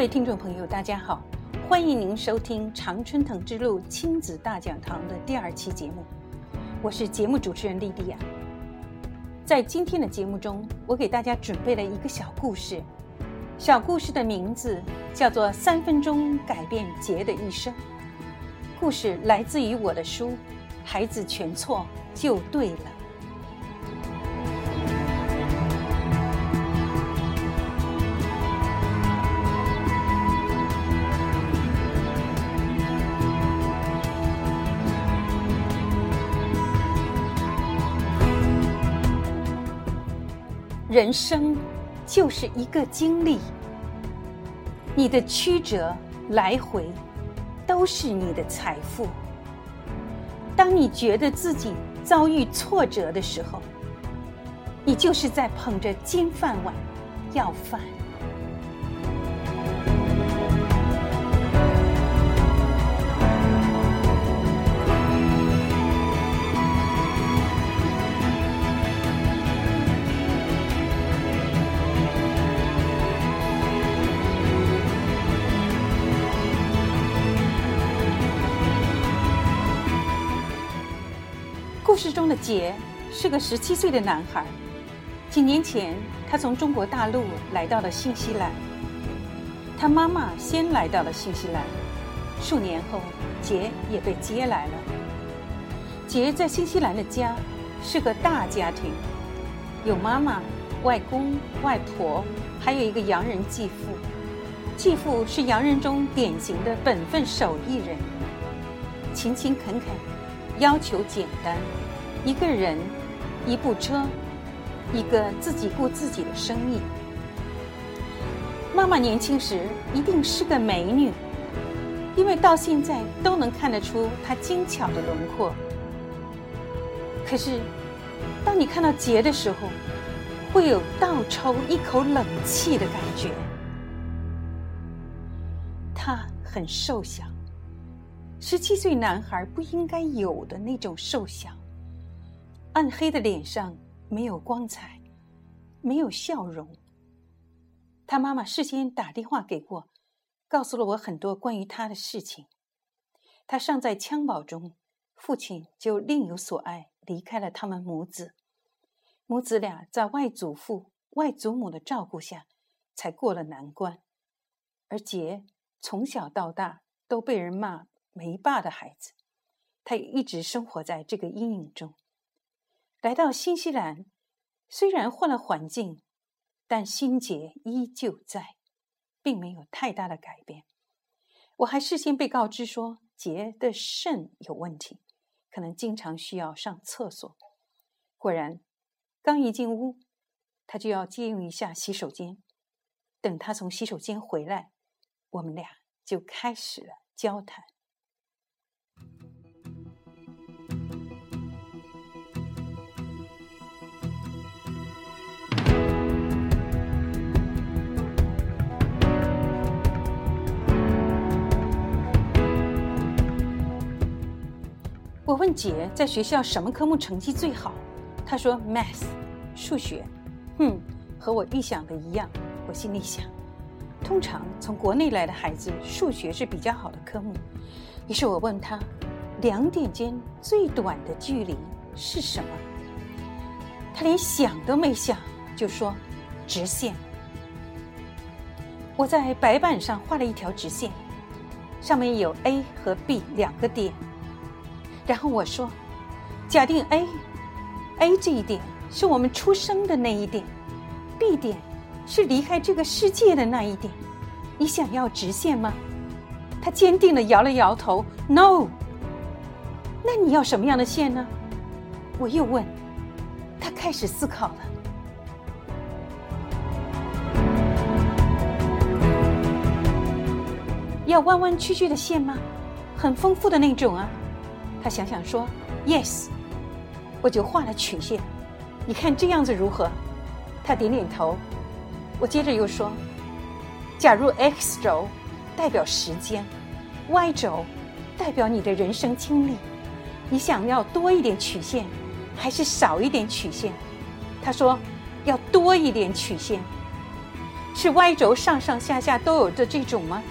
各位听众朋友，大家好，欢迎您收听《常春藤之路亲子大讲堂》的第二期节目，我是节目主持人莉迪亚。在今天的节目中，我给大家准备了一个小故事，小故事的名字叫做《三分钟改变杰的一生》。故事来自于我的书《孩子全错就对了》。人生就是一个经历，你的曲折来回都是你的财富。当你觉得自己遭遇挫折的时候，你就是在捧着金饭碗要饭。事中的杰是个十七岁的男孩。几年前，他从中国大陆来到了新西兰。他妈妈先来到了新西兰，数年后，杰也被接来了。杰在新西兰的家是个大家庭，有妈妈、外公、外婆，还有一个洋人继父。继父是洋人中典型的本分手艺人，勤勤恳恳，要求简单。一个人，一部车，一个自己顾自己的生意。妈妈年轻时一定是个美女，因为到现在都能看得出她精巧的轮廓。可是，当你看到杰的时候，会有倒抽一口冷气的感觉。他很瘦小，十七岁男孩不应该有的那种瘦小。暗黑的脸上没有光彩，没有笑容。他妈妈事先打电话给过，告诉了我很多关于他的事情。他尚在襁褓中，父亲就另有所爱，离开了他们母子。母子俩在外祖父、外祖母的照顾下，才过了难关。而杰从小到大都被人骂没爸的孩子，他一直生活在这个阴影中。来到新西兰，虽然换了环境，但心结依旧在，并没有太大的改变。我还事先被告知说杰的肾有问题，可能经常需要上厕所。果然，刚一进屋，他就要借用一下洗手间。等他从洗手间回来，我们俩就开始了交谈。问姐在学校什么科目成绩最好，她说 math，数学。哼，和我预想的一样。我心里想，通常从国内来的孩子，数学是比较好的科目。于是我问他，两点间最短的距离是什么？他连想都没想就说直线。我在白板上画了一条直线，上面有 A 和 B 两个点。然后我说：“假定 A，A 这一点是我们出生的那一点，B 点是离开这个世界的那一点。你想要直线吗？”他坚定的摇了摇头：“No。”那你要什么样的线呢？我又问。他开始思考了。要弯弯曲曲的线吗？很丰富的那种啊。他想想说：“Yes。”我就画了曲线，你看这样子如何？他点点头。我接着又说：“假如 X 轴代表时间，Y 轴代表你的人生经历，你想要多一点曲线，还是少一点曲线？”他说：“要多一点曲线。”是 Y 轴上上下下都有的这种吗？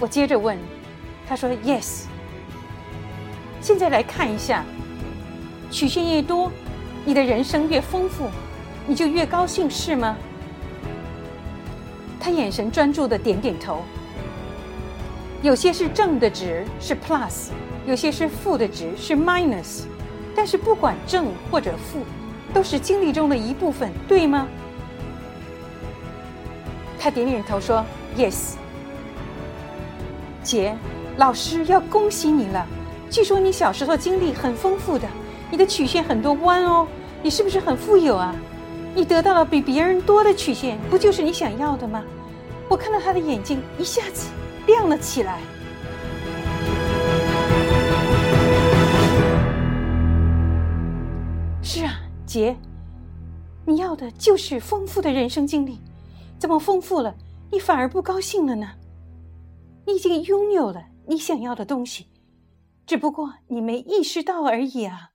我接着问，他说 Yes。现在来看一下，曲线越多，你的人生越丰富，你就越高兴，是吗？他眼神专注的点点头。有些是正的值是 plus，有些是负的值是 minus，但是不管正或者负，都是经历中的一部分，对吗？他点点头说：“Yes。”姐，老师要恭喜你了。据说你小时候经历很丰富的，你的曲线很多弯哦，你是不是很富有啊？你得到了比别人多的曲线，不就是你想要的吗？我看到他的眼睛一下子亮了起来。是啊，姐，你要的就是丰富的人生经历。怎么丰富了，你反而不高兴了呢？你已经拥有了你想要的东西，只不过你没意识到而已啊！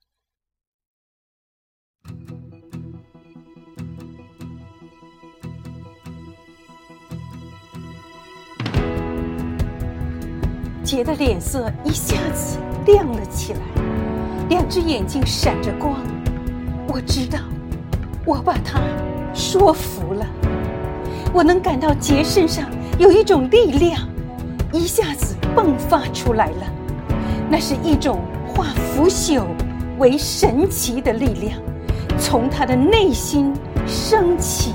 杰的脸色一下子亮了起来，两只眼睛闪着光。我知道，我把他说服了。我能感到杰身上有一种力量，一下子迸发出来了。那是一种化腐朽为神奇的力量，从他的内心升起。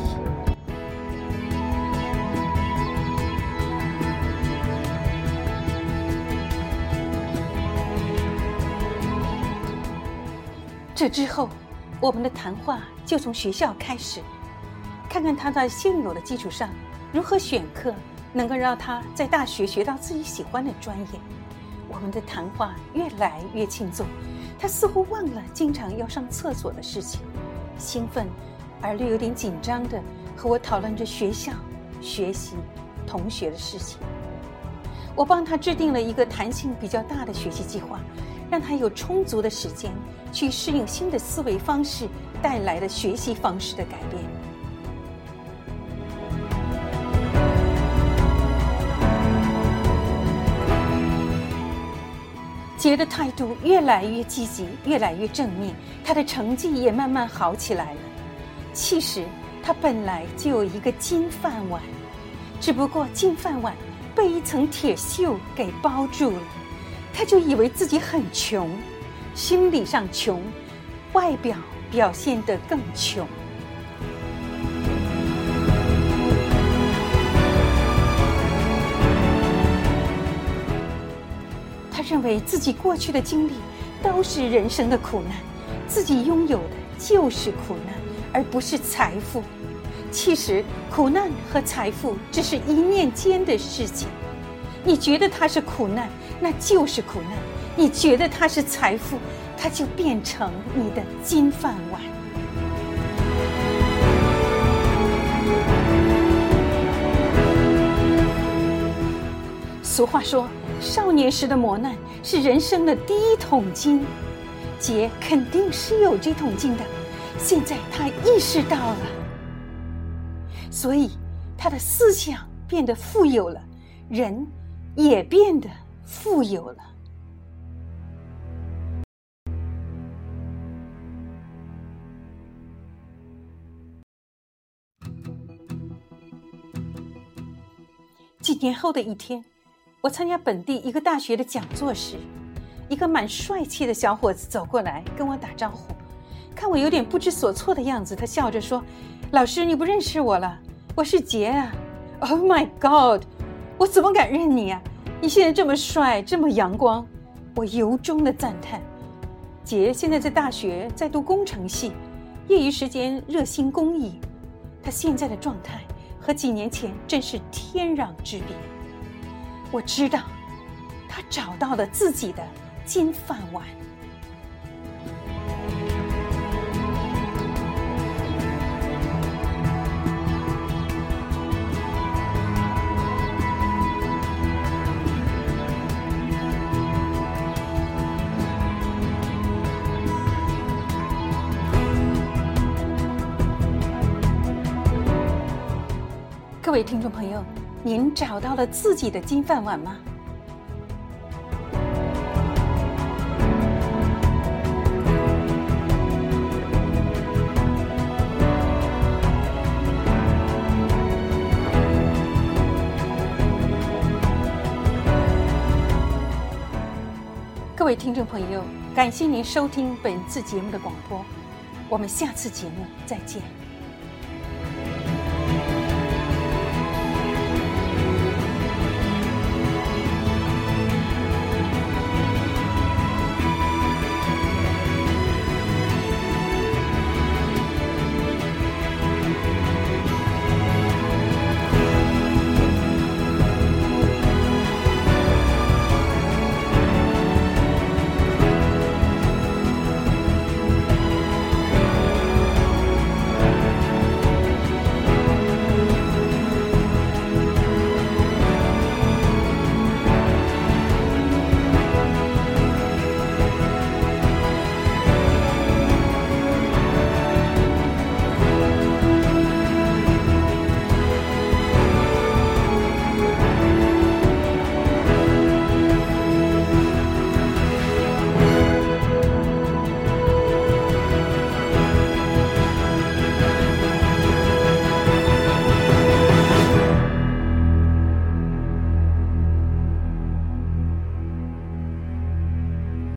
这之后，我们的谈话就从学校开始。看看他在现有的基础上如何选课，能够让他在大学学到自己喜欢的专业。我们的谈话越来越轻松，他似乎忘了经常要上厕所的事情，兴奋而略有点紧张的和我讨论着学校、学习、同学的事情。我帮他制定了一个弹性比较大的学习计划，让他有充足的时间去适应新的思维方式带来的学习方式的改变。杰的态度越来越积极，越来越正面，他的成绩也慢慢好起来了。其实他本来就有一个金饭碗，只不过金饭碗被一层铁锈给包住了，他就以为自己很穷，心理上穷，外表表现得更穷。认为自己过去的经历都是人生的苦难，自己拥有的就是苦难，而不是财富。其实，苦难和财富只是一念间的事情。你觉得它是苦难，那就是苦难；你觉得它是财富，它就变成你的金饭碗。俗话说。少年时的磨难是人生的第一桶金，杰肯定是有这桶金的。现在他意识到了，所以他的思想变得富有了，人也变得富有了。几年后的一天。我参加本地一个大学的讲座时，一个蛮帅气的小伙子走过来跟我打招呼，看我有点不知所措的样子，他笑着说：“老师，你不认识我了？我是杰啊！”Oh my God！我怎么敢认你啊？你现在这么帅，这么阳光，我由衷的赞叹。杰现在在大学在读工程系，业余时间热心公益，他现在的状态和几年前真是天壤之别。我知道他找到了自己的金饭碗。各位听众朋友您找到了自己的金饭碗吗？各位听众朋友，感谢您收听本次节目的广播，我们下次节目再见。